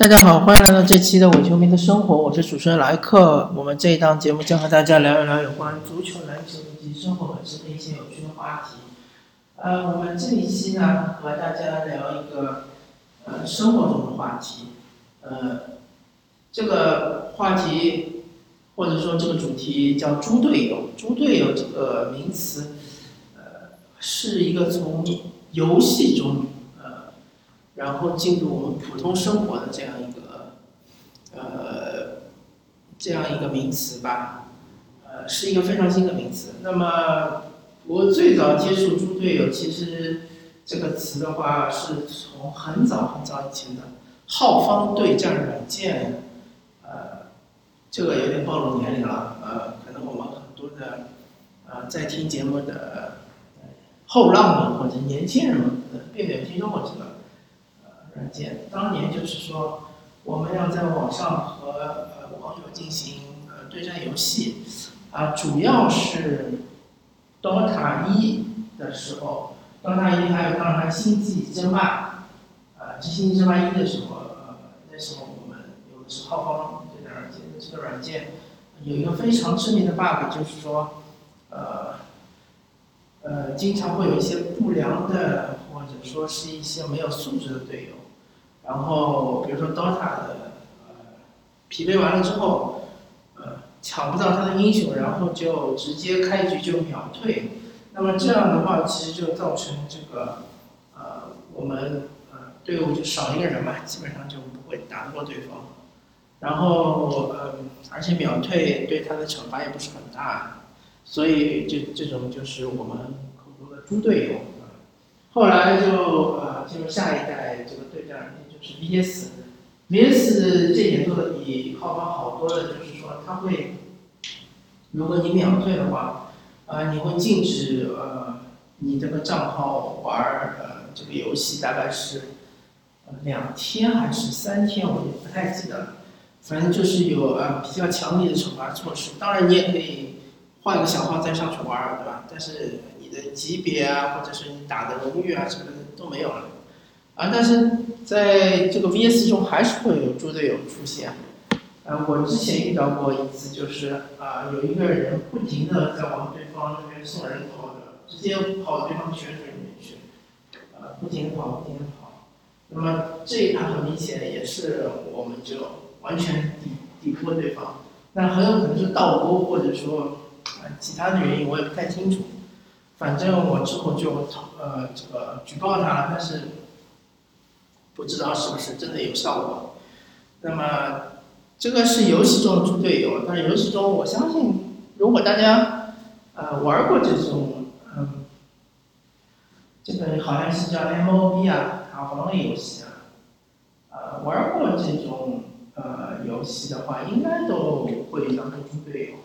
大家好，欢迎来到这期的伪球迷的生活，我是主持人莱克。我们这一档节目将和大家聊一聊有关足球、篮球以及生活本身的一些有趣的话题。呃，我们这一期呢，和大家聊一个呃生活中的话题。呃，这个话题或者说这个主题叫“猪队友”。猪队友这个名词，呃，是一个从游戏中。然后进入我们普通生活的这样一个，呃，这样一个名词吧，呃，是一个非常新的名词。那么我最早接触“猪队友”，其实这个词的话，是从很早很早以前的浩方对战软件，呃，这个有点暴露年龄了，呃，可能我们很多的，呃，在听节目的后浪们或者年轻人们，并没有听说过这个。软件当年就是说，我们要在网上和呃网友进行呃对战游戏，啊，主要是 DOTA 一的时候，DOTA 一还有当然星际争霸，啊，星际争霸一的时候，呃，那时候我们有的是浩方对战软件，这个软件有一个非常致命的 bug，就是说，呃，呃，经常会有一些不良的或者说是一些没有素质的队友。然后，比如说 DOTA 的，呃，匹配完了之后，呃，抢不到他的英雄，然后就直接开局就秒退。那么这样的话，其实就造成这个，呃，我们呃队伍就少一个人嘛，基本上就不会打得过对方。然后，呃，而且秒退对他的惩罚也不是很大，所以这这种就是我们口中的猪队友。后来就呃进入下一代这个对战。是 VS，VS 这点做的比浩方好多的，就是说它会，如果你秒退的话，呃，你会禁止呃你这个账号玩呃这个游戏，大概是两天还是三天，我也不太记得了。反正就是有呃比较强烈的惩罚措施。当然你也可以换一个小号再上去玩，对吧？但是你的级别啊，或者是你打的荣誉啊什么的都没有了。啊，但是在这个 VS 中还是会有猪队友出现。呃，我之前遇到过一次，就是啊，有一个人不停的在往对方那边送人头的，直接跑到对方泉水里面去，呃，不停的跑，不停的跑。那么这一盘很明显也是我们就完全抵抵不过对方，那很有可能是倒钩或者说啊其他的原因，我也不太清楚。反正我之后就呃这个举报他了，但是。不知道是不是真的有效果。那么，这个是游戏中的猪队友。但是游戏中，我相信，如果大家呃玩过这种嗯，这个好像是叫 MOB 啊，塔防类游戏啊，呃，玩过这种呃游戏的话，应该都会当成猪队友，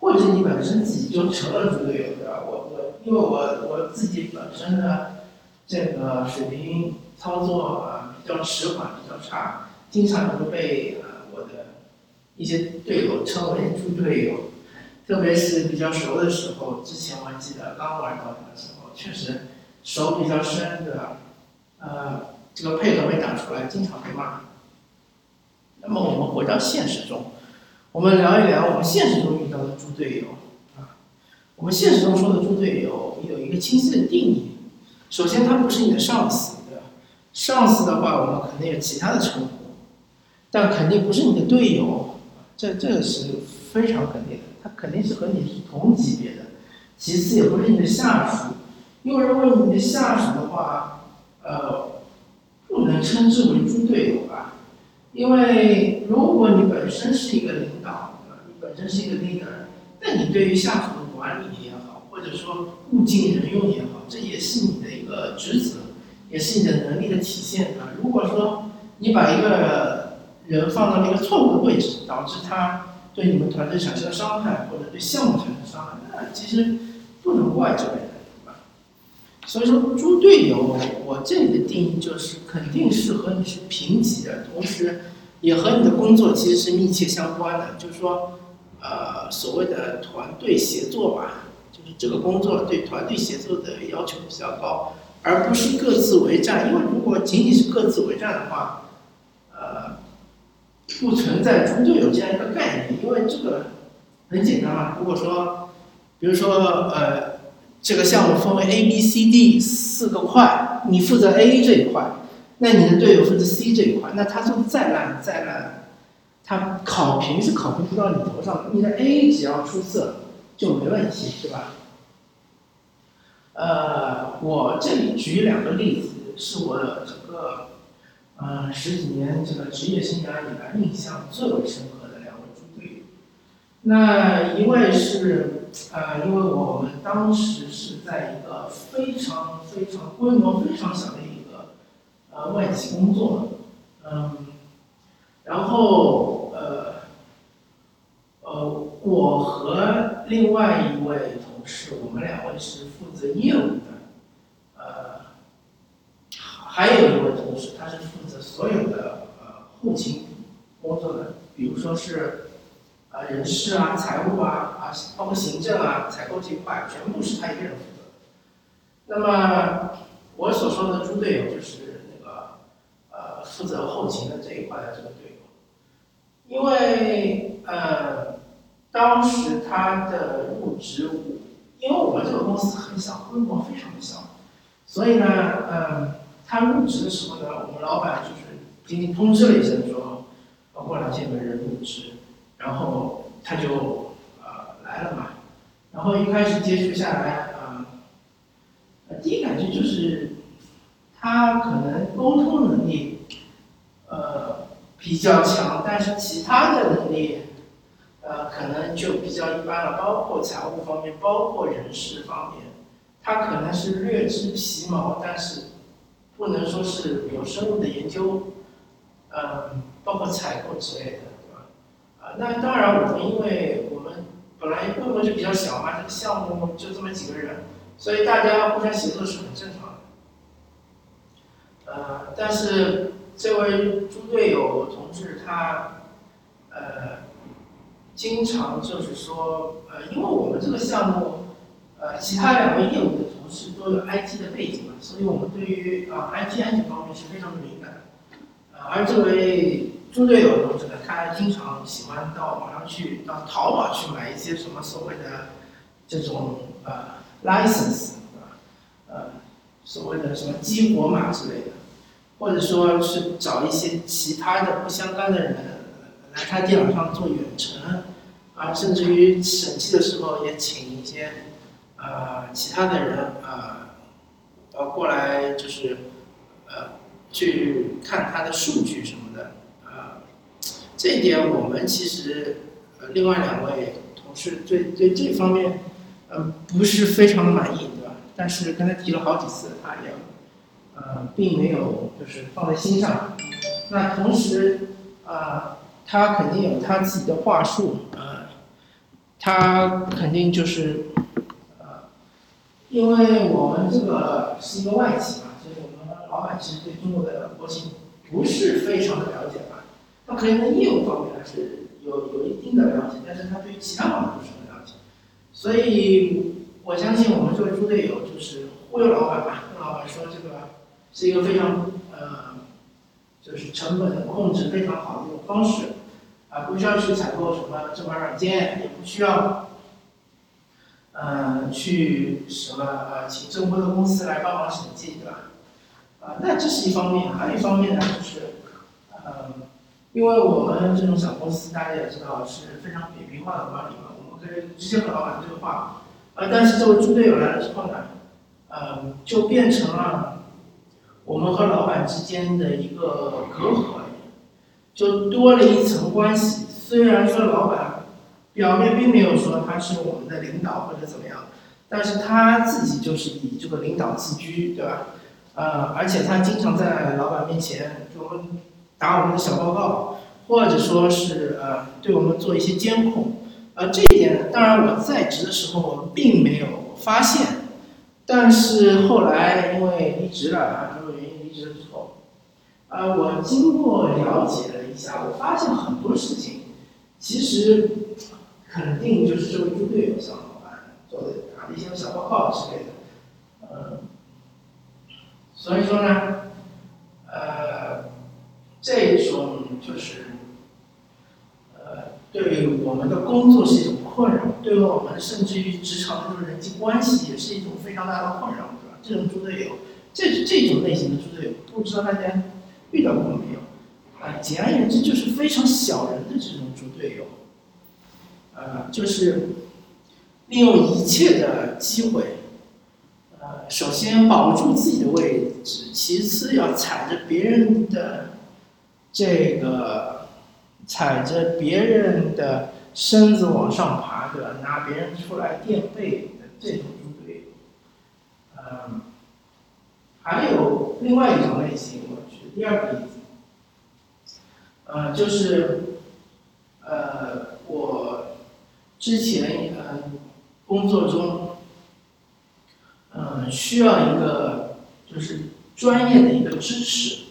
或者你本身自己就成了猪队友，对吧？我我因为我我自己本身的这个水平。操作啊比较迟缓，比较差，经常会被呃我的一些队友称为“猪队友”，特别是比较熟的时候。之前我还记得刚玩到的时候，确实手比较深的，呃，这个配合没打出来，经常被骂。那么我们回到现实中，我们聊一聊我们现实中遇到的猪队友啊。我们现实中说的猪队友有一个清晰的定义，首先他不是你的上司。上司的话，我们肯定有其他的称呼，但肯定不是你的队友，这这个是非常肯定的，他肯定是和你是同级别的。其次，也不是你的下属，因为如果你的下属的话，呃，不能称之为猪队友吧？因为如果你本身是一个领导，你本身是一个 leader，那你对于下属的管理也好，或者说物尽人用也好，这也是你的一个职责。也是你的能力的体现啊！如果说你把一个人放到一个错误的位置，导致他对你们团队产生了伤害，或者对项目产生伤害，那其实不能怪这个人，吧？所以说，猪队友，我这里的定义就是肯定是和你是平级的，同时也和你的工作其实是密切相关的。就是说，呃，所谓的团队协作吧，就是这个工作对团队协作的要求比较高。而不是各自为战，因为如果仅仅是各自为战的话，呃，不存在猪队友这样一个概念，因为这个很简单嘛。如果说，比如说呃，这个项目分为 A、B、C、D 四个块，你负责 A 这一块，那你的队友负责 C 这一块，那他做的再烂再烂，他考评是考评不到你头上的。你的 A 只要出色就没问题，是吧？呃，我这里举两个例子，是我整个。呃，十几年这个职业生涯以来，印象最为深刻的两位猪队。那一位是，呃，因为我们当时是在一个非常非常规模非常小的一个呃外企工作，嗯，然后呃呃，我和另外一位同事，我们两位是负责业务的。还有一位同事，他是负责所有的呃后勤工作的，比如说是啊人事啊、财务啊啊，包括行政啊、采购这一块，全部是他一个人负责。那么我所说的猪队友就是那个呃负责后勤的这一块的这个队友，因为呃当时他的入职，因为我们这个公司很小，规模非常的小，所以呢，嗯。他入职的时候呢，我们老板就是仅仅通知了一声说，过两天有人入职，然后他就呃来了嘛。然后一开始接触下来，啊，第一感觉就是他可能沟通能力呃比较强，但是其他的能力呃可能就比较一般了，包括财务方面，包括人事方面，他可能是略知皮毛，但是。不能说是有深入的研究，嗯，包括采购之类的，对吧？啊，那当然，我们因为我们本来规模就比较小嘛，这个项目就这么几个人，所以大家互相协作是很正常的。呃，但是这位猪队友同志他，呃，经常就是说，呃，因为我们这个项目，呃，其他两位业务的是都有 IT 的背景嘛。所以我们对于啊 IT 安全方面是非常的敏感，呃，而这位猪队友同志呢，他经常喜欢到网上去，到淘宝去买一些什么所谓的这种呃 license，啊，呃，所谓的什么激活码之类的，或者说是找一些其他的不相干的人来他电脑上做远程，啊，甚至于审计的时候也请一些呃其他的人啊。呃，过来就是，呃，去看他的数据什么的，啊，这一点我们其实，呃，另外两位同事对对这方面，呃，不是非常的满意，对吧？但是跟他提了好几次，他也，呃，并没有就是放在心上。那同时，啊，他肯定有他自己的话术，呃，他肯定就是。因为我们这个是一个外企嘛，所以我们老板其实对中国的国情不是非常的了解吧。他可能在业务方面还是有有一定的了解，但是他对于其他方面不是很了解。所以我相信我们这位猪队友就是忽悠老板吧，跟老板说这个是一个非常呃，就是成本控制非常好的一种方式，啊，不需要去采购什么正版软件，也不需要。呃，去什么呃，请正规的公司来帮忙审计，对吧？啊，那这是一方面，还有一方面呢，就是，呃，因为我们这种小公司，大家也知道是非常扁平化的管理嘛，我们可以直接和老板对话，啊，但是这位猪队友来了之后呢，呃，就变成了我们和老板之间的一个隔阂，就多了一层关系。虽然说老板。表面并没有说他是我们的领导或者怎么样，但是他自己就是以这个领导自居，对吧？呃，而且他经常在老板面前给我们打我们的小报告，或者说是呃对我们做一些监控，呃，这一点当然我在职的时候并没有发现，但是后来因为离职了啊，种种原因离职了之后，呃，我经过了解了一下，我发现很多事情其实。肯定就是这位猪队友向老板做的打的一些小报告之类的，呃，所以说呢，呃，这种就是呃对我们的工作是一种困扰，对我们甚至于职场的人际关系也是一种非常大的困扰，对吧？这种猪队友，这这种类型的猪队友，不知道大家遇到过没有？啊，简而言之就是非常小人的这种猪队友，呃，就是利用一切的机会，呃，首先保住自己的位置，其次要踩着别人的这个，踩着别人的身子往上爬的，拿别人出来垫背的这种猪队友，嗯，还有另外一种类型，我举第二个例子。呃，就是，呃，我之前呃工作中，嗯，需要一个就是专业的一个知识，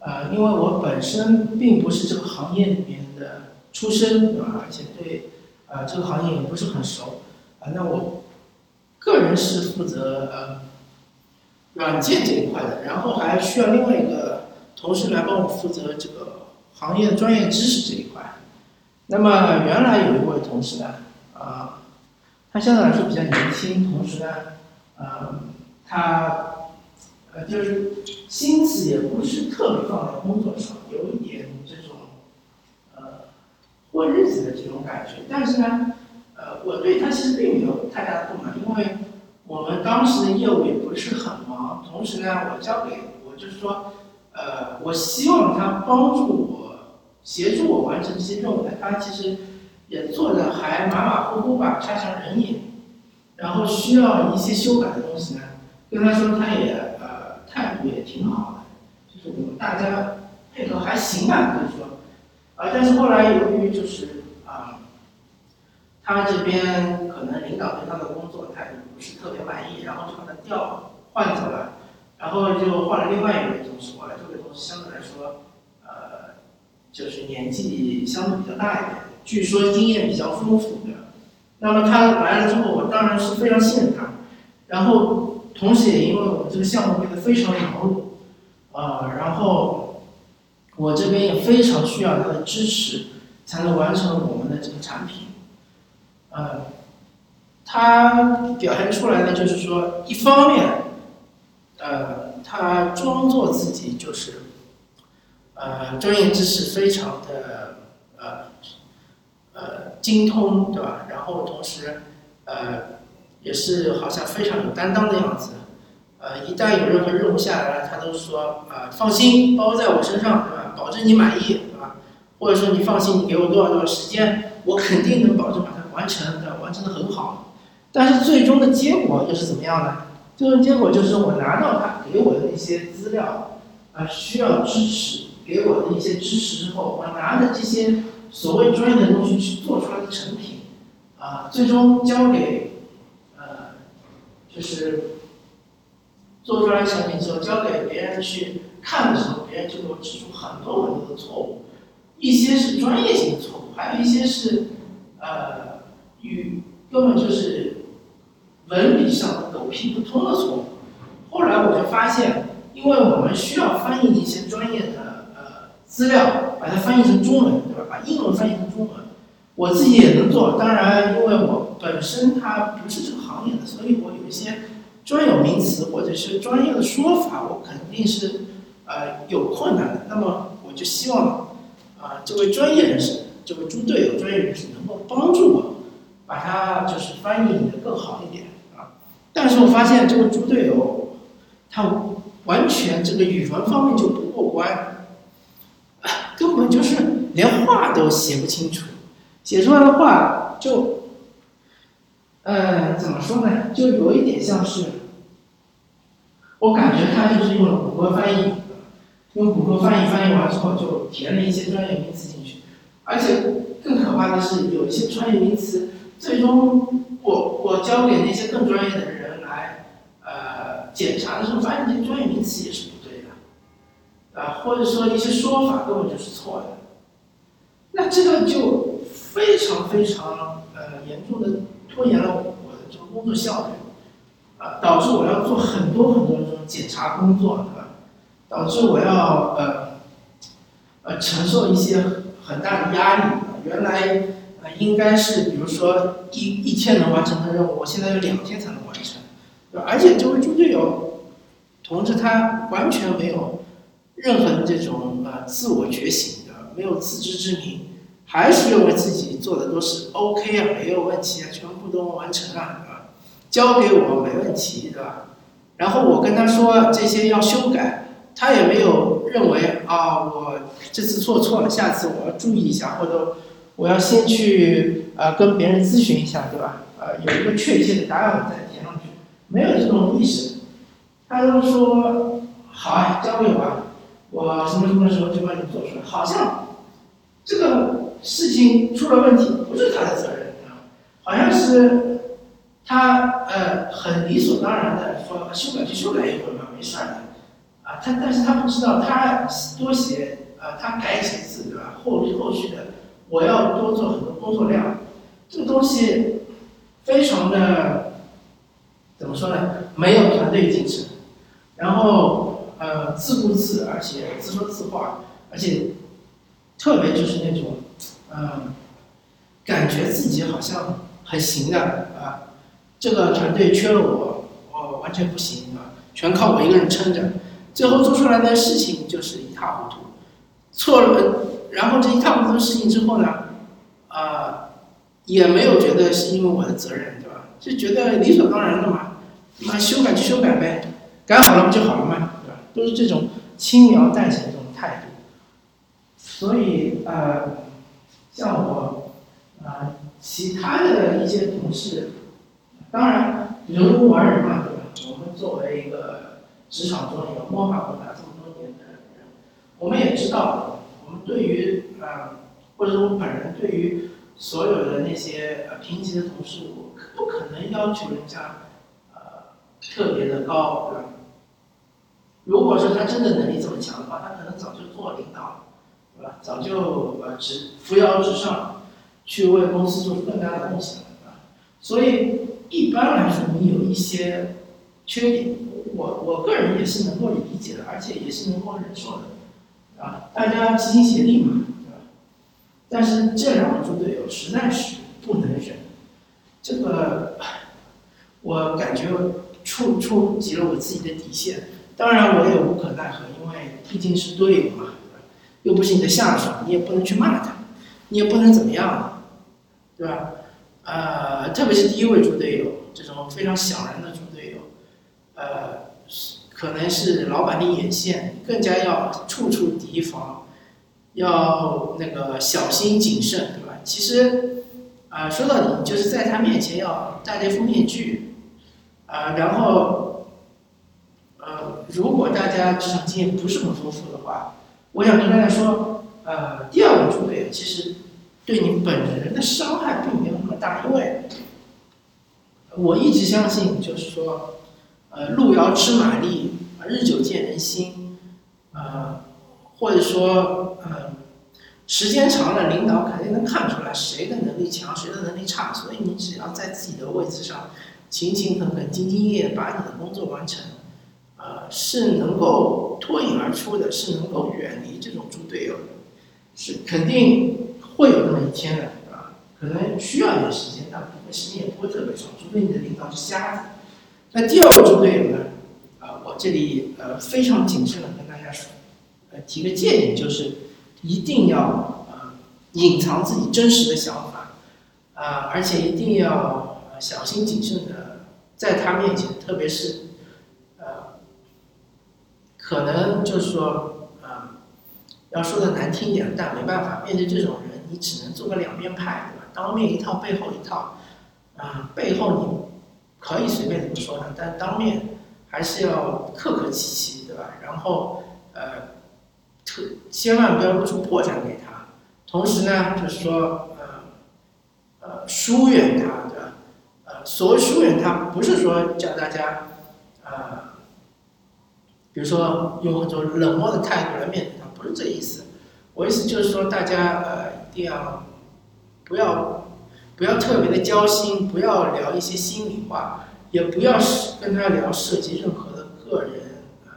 呃，因为我本身并不是这个行业里面的出身，对吧？而且对，呃，这个行业也不是很熟，啊，那我个人是负责呃软件这一块的，然后还需要另外一个同事来帮我负责这个。行业专业知识这一块，那么原来有一位同事呢，啊，他相对来说比较年轻，同时呢，呃，他，呃，就是心思也不是特别放在工作上，有一点这种，呃，过日子的这种感觉。但是呢，呃，我对他其实并没有太大的不满，因为我们当时的业务也不是很忙，同时呢，我交给我就是说，呃，我希望他帮助我。协助我完成这些任务的，他其实也做的还马马虎虎吧，差强人意。然后需要一些修改的东西呢，跟他说，他也呃态度也挺好的，就是我们大家配合还行吧，可以说。啊，但是后来由于就是啊，他这边可能领导对他的工作态度不是特别满意，然后就把他调换走了，然后就换了另外一位同事过来，这位同事相对来说。就是年纪相对比较大一点，据说经验比较丰富的。那么他来了之后，我当然是非常信任他。然后，同时也因为我们这个项目变得非常忙碌，啊，然后我这边也非常需要他的支持，才能完成我们的这个产品。呃，他表现出来的就是说，一方面，呃，他装作自己就是。呃，专业知识非常的呃呃精通，对吧？然后同时呃也是好像非常有担当的样子。呃，一旦有任何任务下来了，他都说啊放心，包在我身上，对吧？保证你满意，对吧？或者说你放心，你给我多少多少时间，我肯定能保证把它完成，对吧？完成的很好。但是最终的结果又是怎么样呢？最终结果就是我拿到他给我的那些资料啊，需要支持。给我的一些支持之后，我拿着这些所谓专业的东西去做出来的成品，啊，最终交给，呃，就是做出来成品之后交给别人去看的时候，别人就给我指出很多很多的错误，一些是专业性的错误，还有一些是，呃，与根本就是文笔上狗屁不通的错误。后来我就发现，因为我们需要翻译一些专业的。资料把它翻译成中文，对吧？把英文翻译成中文，我自己也能做。当然，因为我本身它不是这个行业的，所以我有一些专有名词或者是专业的说法，我肯定是呃有困难的。那么，我就希望啊，这位专业人士，这位猪队友专业人士能够帮助我，把它就是翻译的更好一点啊。但是我发现这个猪队友，他完全这个语文方面就不过关。连话都写不清楚，写出来的话就，呃，怎么说呢？就有一点像是，我感觉他就是用了谷歌翻译，用谷歌翻译翻译完之后就填了一些专业名词进去，而且更可怕的是，有一些专业名词，最终我我交给那些更专业的人来，呃，检查的时候，发现这些专业名词也是不对的。啊，或者说一些说法根本就是错的，那这个就非常非常呃严重的拖延了我的这个工作效率，啊，导致我要做很多很多这种检查工作，对吧？导致我要呃呃承受一些很大的压力，原来呃应该是比如说一一天能完成的任务，我现在有两天才能完成，对吧？而且这位猪队友同志他完全没有任何的这种呃自我觉醒，没有自知之明，还是认为自己做的都是 OK 啊，没有问题啊，全部都完成了，啊？交给我没问题，对吧？然后我跟他说这些要修改，他也没有认为啊，我这次做错了，下次我要注意一下，或者我要先去呃跟别人咨询一下，对吧？呃，有一个确切的答案我再填上去，没有这种意识，他都说好啊，交给我啊，我什么什么时候就帮你做出来，好像这个事情出了问题不是他的责任啊，好像是。他呃很理所当然的说修改就修改一会儿嘛，没事的，啊，他但是他不知道他多写啊，他改几次对吧？后后续的我要多做很多工作量，这个东西非常的怎么说呢？没有团队精神，然后呃自顾自，而且自说自话，而且特别就是那种嗯，感觉自己好像很行的啊。这个团队缺了我，我完全不行啊！全靠我一个人撑着，最后做出来的事情就是一塌糊涂。错了，然后这一塌糊涂的事情之后呢，啊，也没有觉得是因为我的责任，对吧？就觉得理所当然的嘛，那修改就修改呗，改好了不就好了嘛，对吧？都是这种轻描淡写这种。所以呃，像我啊，其他的一些同事。当然，人无完人嘛，对吧？我们作为一个职场中一个摸爬滚打这么多年的人，我们也知道，我们对于啊，或者说我本人对于所有的那些呃平级的同事，我不可能要求人家呃特别的高，对吧？如果说他真的能力这么强的话，他可能早就做领导了，对吧？早就呃直扶摇直上，去为公司做出更大的贡献了，对吧？所以。一般来说，你有一些缺点，我我个人也是能够理解的，而且也是能够忍受的，啊，大家齐心协力嘛，对吧？但是这两个猪队友实在是不能忍，这个我感觉触触及了我自己的底线。当然，我也无可奈何，因为毕竟是队友嘛，又不是你的下属，你也不能去骂他，你也不能怎么样，对吧？呃，特别是第一位猪队友，这种非常小人的猪队友，呃，可能是老板的眼线，更加要处处提防，要那个小心谨慎，对吧？其实，啊，说到底就是在他面前要戴这副面具，啊，然后，呃，如果大家职场经验不是很丰富的话，我想跟大家说，呃，第二位猪队友其实。对你本人的伤害并没有那么大，因为我一直相信，就是说，呃，路遥知马力，日久见人心，呃，或者说，呃，时间长了，领导肯定能看出来谁的能力强，谁的能力差，所以你只要在自己的位置上勤勤恳恳、兢兢业业把你的工作完成，呃，是能够脱颖而出的，是能够远离这种猪队友的，是肯定。会有那么一天的，啊？可能需要一点时间，但部分时间也不会特别长，除非你的领导是瞎子。那第二个猪队友呢？啊，我这里呃非常谨慎的跟大家说，呃提个建议，就是一定要呃隐藏自己真实的想法，啊，而且一定要小心谨慎的在他面前，特别是可能就是说啊要说的难听点，但没办法，面对这种人。你只能做个两面派，对吧？当面一套，背后一套，啊，背后你可以随便怎么说他，但当面还是要客客气气，对吧？然后呃，特千万不要露出破绽给他，同时呢，就是说呃呃疏远他，对吧？呃，所谓疏远他，不是说叫大家呃，比如说用一种冷漠的态度来面对他，不是这意思。我意思就是说，大家呃。一定要不要不要特别的交心，不要聊一些心里话，也不要跟他聊涉及任何的个人呃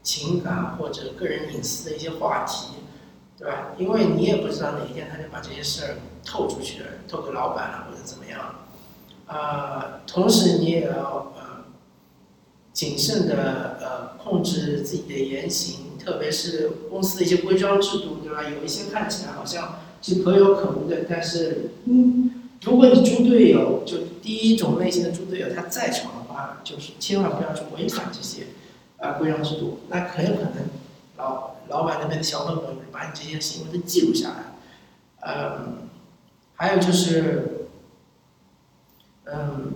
情感或者个人隐私的一些话题，对吧？因为你也不知道哪一天他就把这些事儿透出去了，透给老板了或者怎么样。呃，同时你也要呃谨慎的呃控制自己的言行，特别是公司的一些规章制度，对吧？有一些看起来好像是可有可无的，但是嗯，如果你猪队友就第一种类型的猪队友他在场的话，就是千万不要去违反这些呃规章制度，那很有可能老老板那边的小本本把你这些行为都记录下来。嗯，还有就是。嗯，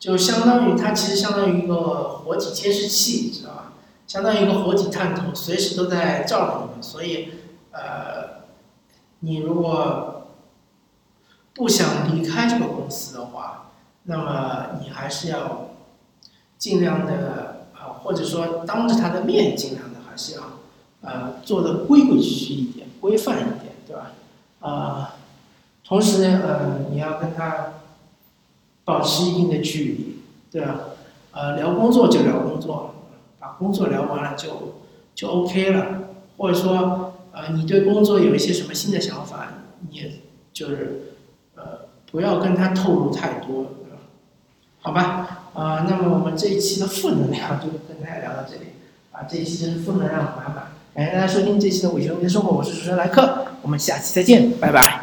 就相当于它其实相当于一个活体监视器，你知道吧？相当于一个活体探头，随时都在照着你。所以，呃，你如果不想离开这个公司的话，那么你还是要尽量的啊，或者说当着他的面尽量的还是要呃做的规规矩矩一点、规范一点，对吧？啊，同时，呃，你要跟他。保持一定的距离，对吧？呃，聊工作就聊工作，把工作聊完了就就 OK 了。或者说，呃，你对工作有一些什么新的想法，你也就是呃，不要跟他透露太多，对吧？好吧，啊，那么我们这一期的负能量就跟大家聊到这里，啊，这一期真是负能量满满。感谢大家收听这期的《伪球迷的生活》，我是主持人莱克，我们下期再见，拜拜。